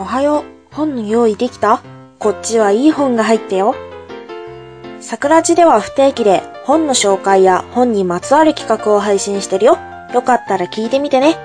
おはよう。本の用意できた？こっちはいい本が入ったよ。桜地では不定期で本の紹介や本にまつわる企画を配信してるよ。よかったら聞いてみてね。